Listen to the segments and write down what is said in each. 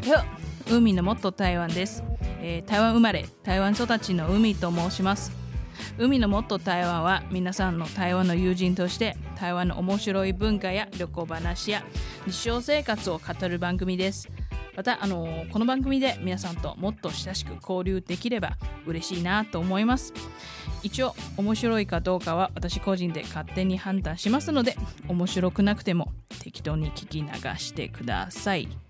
大家好海のもっと台湾です、えー台湾生まれ台湾育ちの海と申します。海のもっと台湾は皆さんの台湾の友人として台湾の面白い文化や旅行話や日常生活を語る番組です。またあのーこの番組で皆さんともっと親しく交流できれば嬉しいなと思います。一応面白いかどうかは私個人で勝手に判断しますので面白くなくても適当に聞き流してください。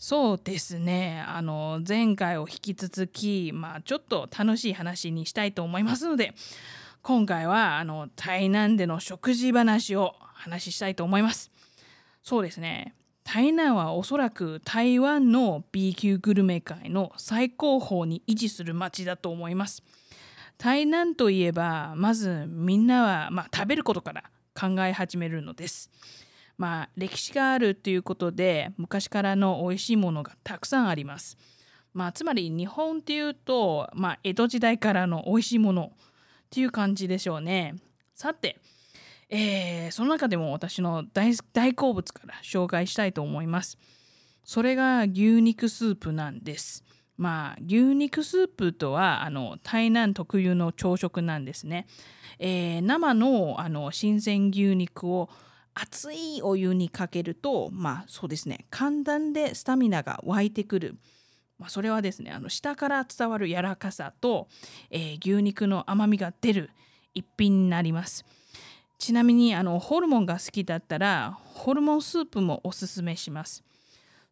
そうですね。あの前回を引き続き、まあ、ちょっと楽しい話にしたいと思いますので今回はあの台南での食事話を話したいと思います。そうですね。台南はおそらく台湾の B 級グルメ界の最高峰に維持する街だと思います。台南といえばまずみんなは、まあ、食べることから考え始めるのです。まあ歴史があるということで昔からの美味しいものがたくさんあります。まあつまり日本っていうと、まあ、江戸時代からの美味しいものっていう感じでしょうね。さてえーその中でも私の大好物から紹介したいと思います。それが牛肉スープなんです。まあ牛肉スープとはあの台南特有の朝食なんですね、えー生のあの新鮮牛肉を熱いお湯にかけるとまあそうですね。簡単でスタミナが湧いてくる。まあ、それはですねあの下から伝わる柔らかさと、えー牛肉の甘みが出る一品になります。ちなみにあのホルモンが好きだったらホルモンスープもおすすめします。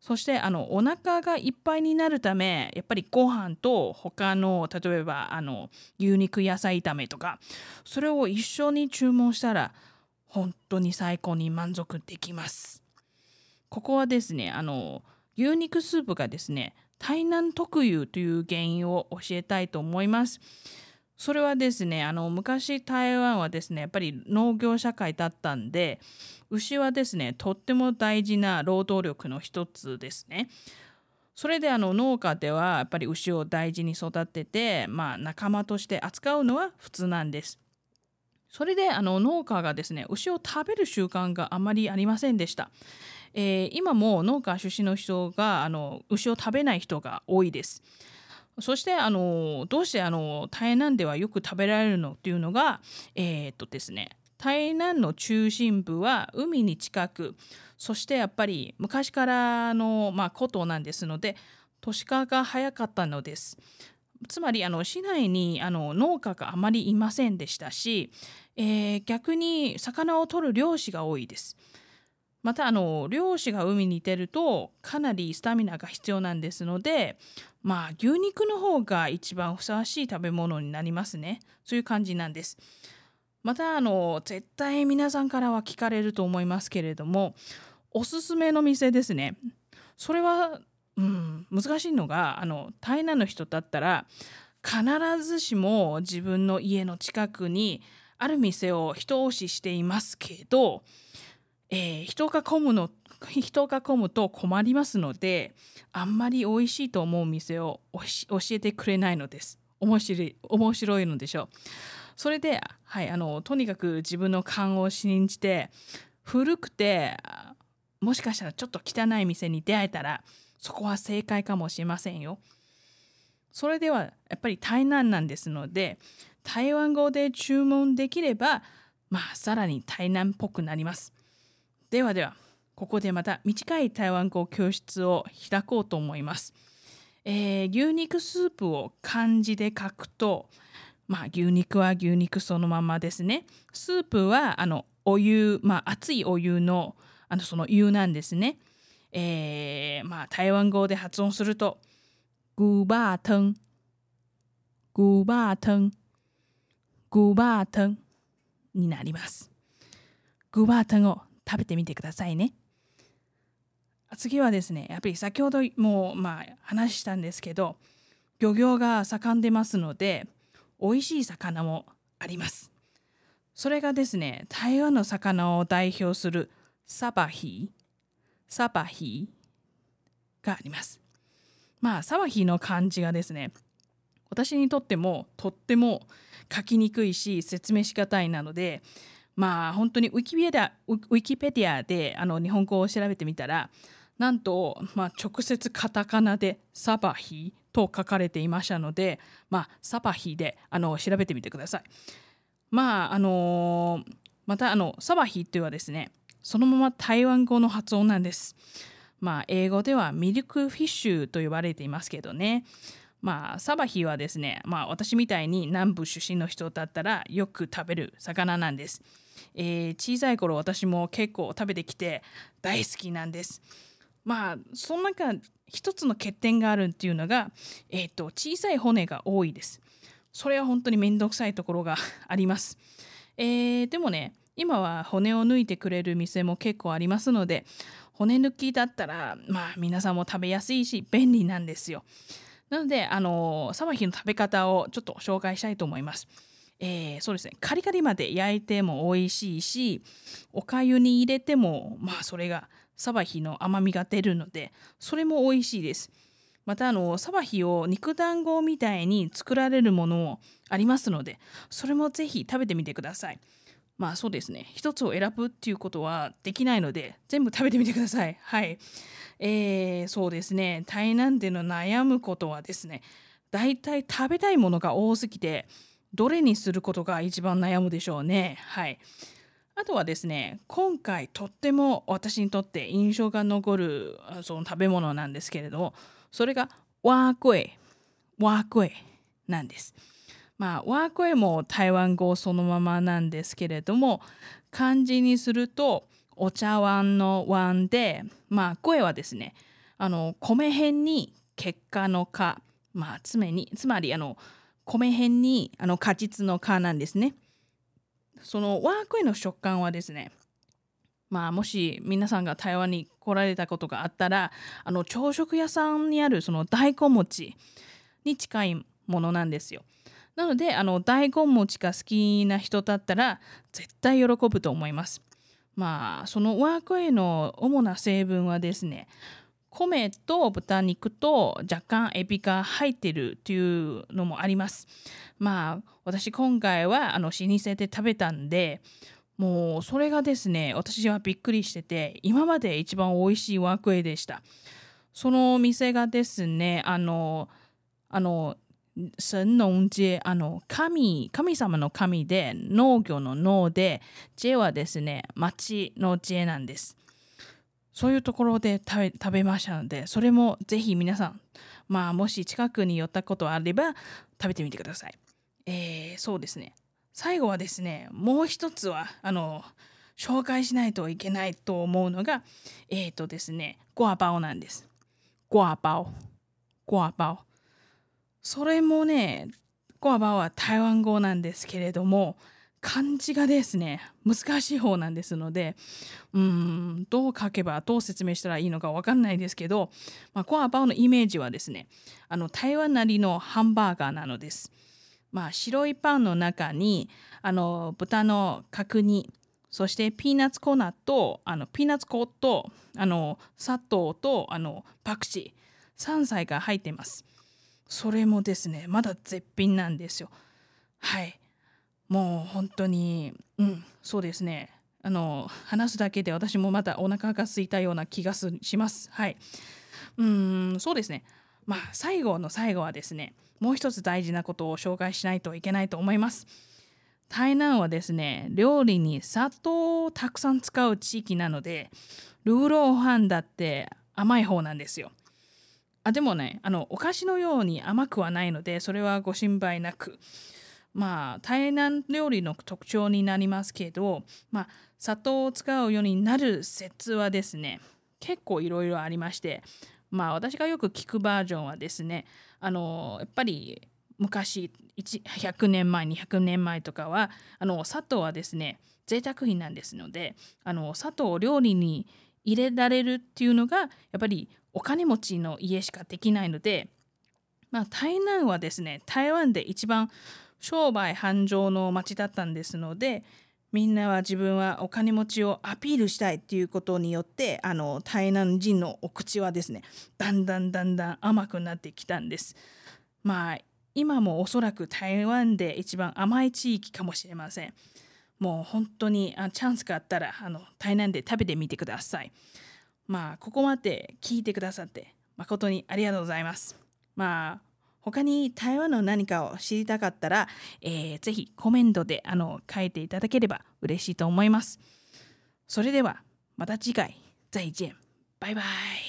そしてあのお腹がいっぱいになるためやっぱりご飯と他の例えばあの牛肉野菜炒めとかそれを一緒に注文したら本当に最高に満足できます。ここはですねあの牛肉スープがですね台南特有という原因を教えたいと思います。それはですねあの昔台湾はですねやっぱり農業社会だったんで牛はですねとっても大事な労働力の一つですね。それであの農家ではやっぱり牛を大事に育てて、まあ、仲間として扱うのは普通なんです。それであの農家がですね牛を食べる習慣があまりありませんでした、えー今も農家出身の人があの牛を食べない人が多いです。そしてあのどうしてあの台南ではよく食べられるのっていうのがえーっとですね台南の中心部は海に近くそしてやっぱり昔からの、まあ、ことなんですので都市化が早かったのです。つまりあの市内にあの農家があまりいませんでしたし、えー逆に魚を取る漁師が多いです。またあの漁師が海に出るとかなりスタミナが必要なんですのでまあ牛肉の方が一番ふさわしい食べ物になりますね。そういう感じなんです。またあの絶対皆さんからは聞かれると思いますけれどもおすすめの店ですね。それは、うん、難しいのがあの台南の人だったら必ずしも自分の家の近くにある店を一押ししていますけど、えー人が混むの人が混むと困りますのであんまり美味しいと思う店を教えてくれないのです。面白い面白いのでしょう。それで、はい、あのとにかく自分の勘を信じて古くてもしかしたらちょっと汚い店に出会えたらそこは正解かもしれませんよ。それではやっぱり台南なんですので台湾語で注文できればまあさらに台南っぽくなります。ではではここでまた短い台湾語教室を開こうと思います。えー牛肉スープを漢字で書くとまあ牛肉は牛肉そのままですね。スープはあのお湯、まあ熱いお湯のあのその湯なんですね。えーまあ台湾語で発音するとグーバートングーバートングーバートンになります。グーバートンを食べてみてくださいね。次はですねやっぱり先ほどもまあ話したんですけど漁業が盛んでますので美味しい魚もあります。それがですね台湾の魚を代表するサバヒサバヒがあります。まあサバヒの漢字がですね私にとってもとっても書きにくいし説明しがたいなのでまあ本当にウィキペディアウィキペディアであの日本語を調べてみたらなんと、まあ、直接カタカナでサバヒと書かれていましたので、まあ、サバヒであの調べてみてください。まああのまたあのサバヒというのはですねそのまま台湾語の発音なんです。まあ英語ではミルクフィッシュと呼ばれていますけどね。まあサバヒはですね、まあ私みたいに南部出身の人だったらよく食べる魚なんです。えー、小さい頃私も結構食べてきて大好きなんです。まあその中一つの欠点があるっていうのが、えーと、小さい骨が多いです。それは本当に面倒くさいところが あります。えー、でもね今は骨を抜いてくれる店も結構ありますので骨抜きだったらまあ皆さんも食べやすいし便利なんですよ。なのであのサバヒの食べ方をちょっと紹介したいと思います。えー、そうですねカリカリまで焼いても美味しいしおかゆに入れてもまあそれがサバヒの甘みが出るのでそれも美味しいです。またあのサバヒを肉団子みたいに作られるものもありますのでそれもぜひ食べてみてください。まあそうですね。一つを選ぶっていうことはできないので全部食べてみてください。はい。えー、そうですね。台南での悩むことはですね大体食べたいものが多すぎてどれにすることが一番悩むでしょうね。はい。あとはですね今回とっても私にとって印象が残るその食べ物なんですけれどそれがワークエワークエなんです。まあ、ワークウェイも台湾語そのままなんですけれども漢字にするとお茶碗の碗で、まあ、声はですねあの米辺に結果の果、まあ、つめにつまりあの米辺にあの果実の果なんですね。そのワークウェイの食感はですねまあ、もし皆さんが台湾に来られたことがあったらあの朝食屋さんにあるその大根餅に近いものなんですよ。なのであの大根餅が好きな人だったら絶対喜ぶと思います。まあそのワークウェイの主な成分はですね米と豚肉と若干エビが入ってるっていうのもあります。まあ私今回はあの老舗で食べたんでもうそれがですね私はびっくりしてて今まで一番美味しいワークウェイでした。そのお店がですねあのあの神農街あの神神様の神で農業の農で知恵はですね町の知恵なんです。そういうところで食べ食べましたのでそれもぜひ皆さんまあもし近くに寄ったことあれば食べてみてください。えー、そうですね。最後はですねもう一つはあの紹介しないといけないと思うのがえっ、ー、とですねゴアバオなんです。ゴアバオ。ゴアバオ。それもねコアバは台湾語なんですけれども漢字がですね難しい方なんですのでうんどう書けばどう説明したらいいのか分かんないですけど、まあ、コアバオのイメージはですねあの台湾なりのハンバーガーなのです。まあ、白いパンの中にあの豚の角煮そしてピーナッツ粉とあのピーナッツ粉とあの砂糖とあのパクチー3菜が入っています。それもですねまだ絶品なんですよ。はい。もう本当にうんそうですね。あの話すだけで私もまたお腹が空いたような気がします。はい。うんそうですね。まあ最後の最後はですねもう一つ大事なことを紹介しないといけないと思います。台南はですね料理に砂糖をたくさん使う地域なのでルーローハンだって甘い方なんですよ。あでもねあのお菓子のように甘くはないのでそれはご心配なく。まあ台南料理の特徴になりますけど、まあ、砂糖を使うようになる説はですね結構いろいろありましてまあ私がよく聞くバージョンはですねあのやっぱり昔100年前200年前とかはあの砂糖はですね贅沢品なんですのであの砂糖を料理に入れられるっていうのがやっぱりお金持ちの家しかできないので、まあ、台南はですね台湾で一番商売繁盛の町だったんですのでみんなは自分はお金持ちをアピールしたいっていうことによってあの台南人のお口はですねだんだんだんだん甘くなってきたんです。まあ今もおそらく台湾で一番甘い地域かもしれません。もう本当にあチャンスがあったらあの台南で食べてみてください。まあここまで聞いてくださって誠にありがとうございます。まあ他に台湾の何かを知りたかったら、えーぜひコメントであの書いていただければ嬉しいと思います。それではまた次回再见。バイバイ。